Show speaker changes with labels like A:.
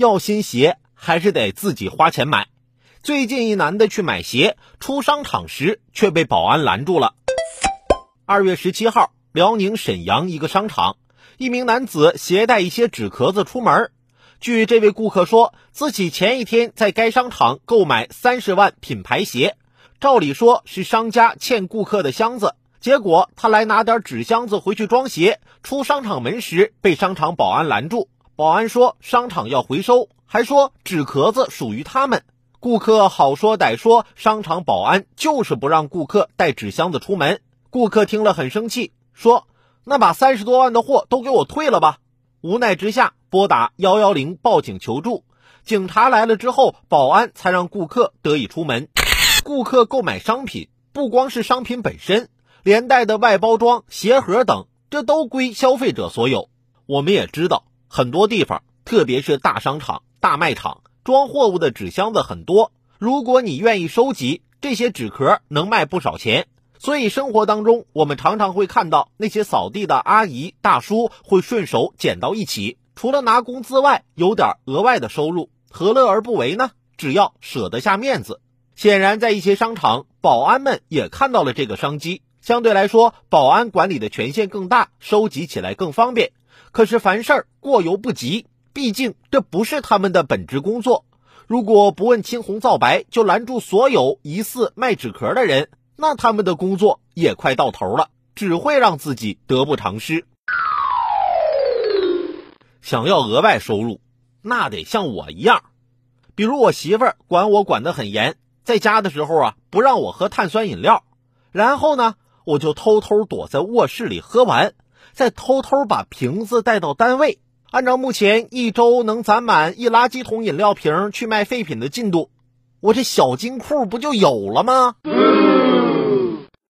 A: 要新鞋还是得自己花钱买。最近一男的去买鞋，出商场时却被保安拦住了。二月十七号，辽宁沈阳一个商场，一名男子携带一些纸壳子出门。据这位顾客说，自己前一天在该商场购买三十万品牌鞋，照理说是商家欠顾客的箱子。结果他来拿点纸箱子回去装鞋，出商场门时被商场保安拦住。保安说商场要回收，还说纸壳子属于他们。顾客好说歹说，商场保安就是不让顾客带纸箱子出门。顾客听了很生气，说：“那把三十多万的货都给我退了吧。”无奈之下，拨打幺幺零报警求助。警察来了之后，保安才让顾客得以出门。顾客购买商品，不光是商品本身，连带的外包装、鞋盒等，这都归消费者所有。我们也知道，很多地方，特别是大商场、大卖场。装货物的纸箱子很多，如果你愿意收集这些纸壳，能卖不少钱。所以生活当中，我们常常会看到那些扫地的阿姨大叔会顺手捡到一起，除了拿工资外，有点额外的收入，何乐而不为呢？只要舍得下面子。显然，在一些商场，保安们也看到了这个商机，相对来说，保安管理的权限更大，收集起来更方便。可是凡事过犹不及。毕竟这不是他们的本职工作，如果不问青红皂白就拦住所有疑似卖纸壳的人，那他们的工作也快到头了，只会让自己得不偿失。想要额外收入，那得像我一样，比如我媳妇儿管我管得很严，在家的时候啊不让我喝碳酸饮料，然后呢我就偷偷躲在卧室里喝完，再偷偷把瓶子带到单位。按照目前一周能攒满一垃圾桶饮料瓶去卖废品的进度，我这小金库不就有了吗？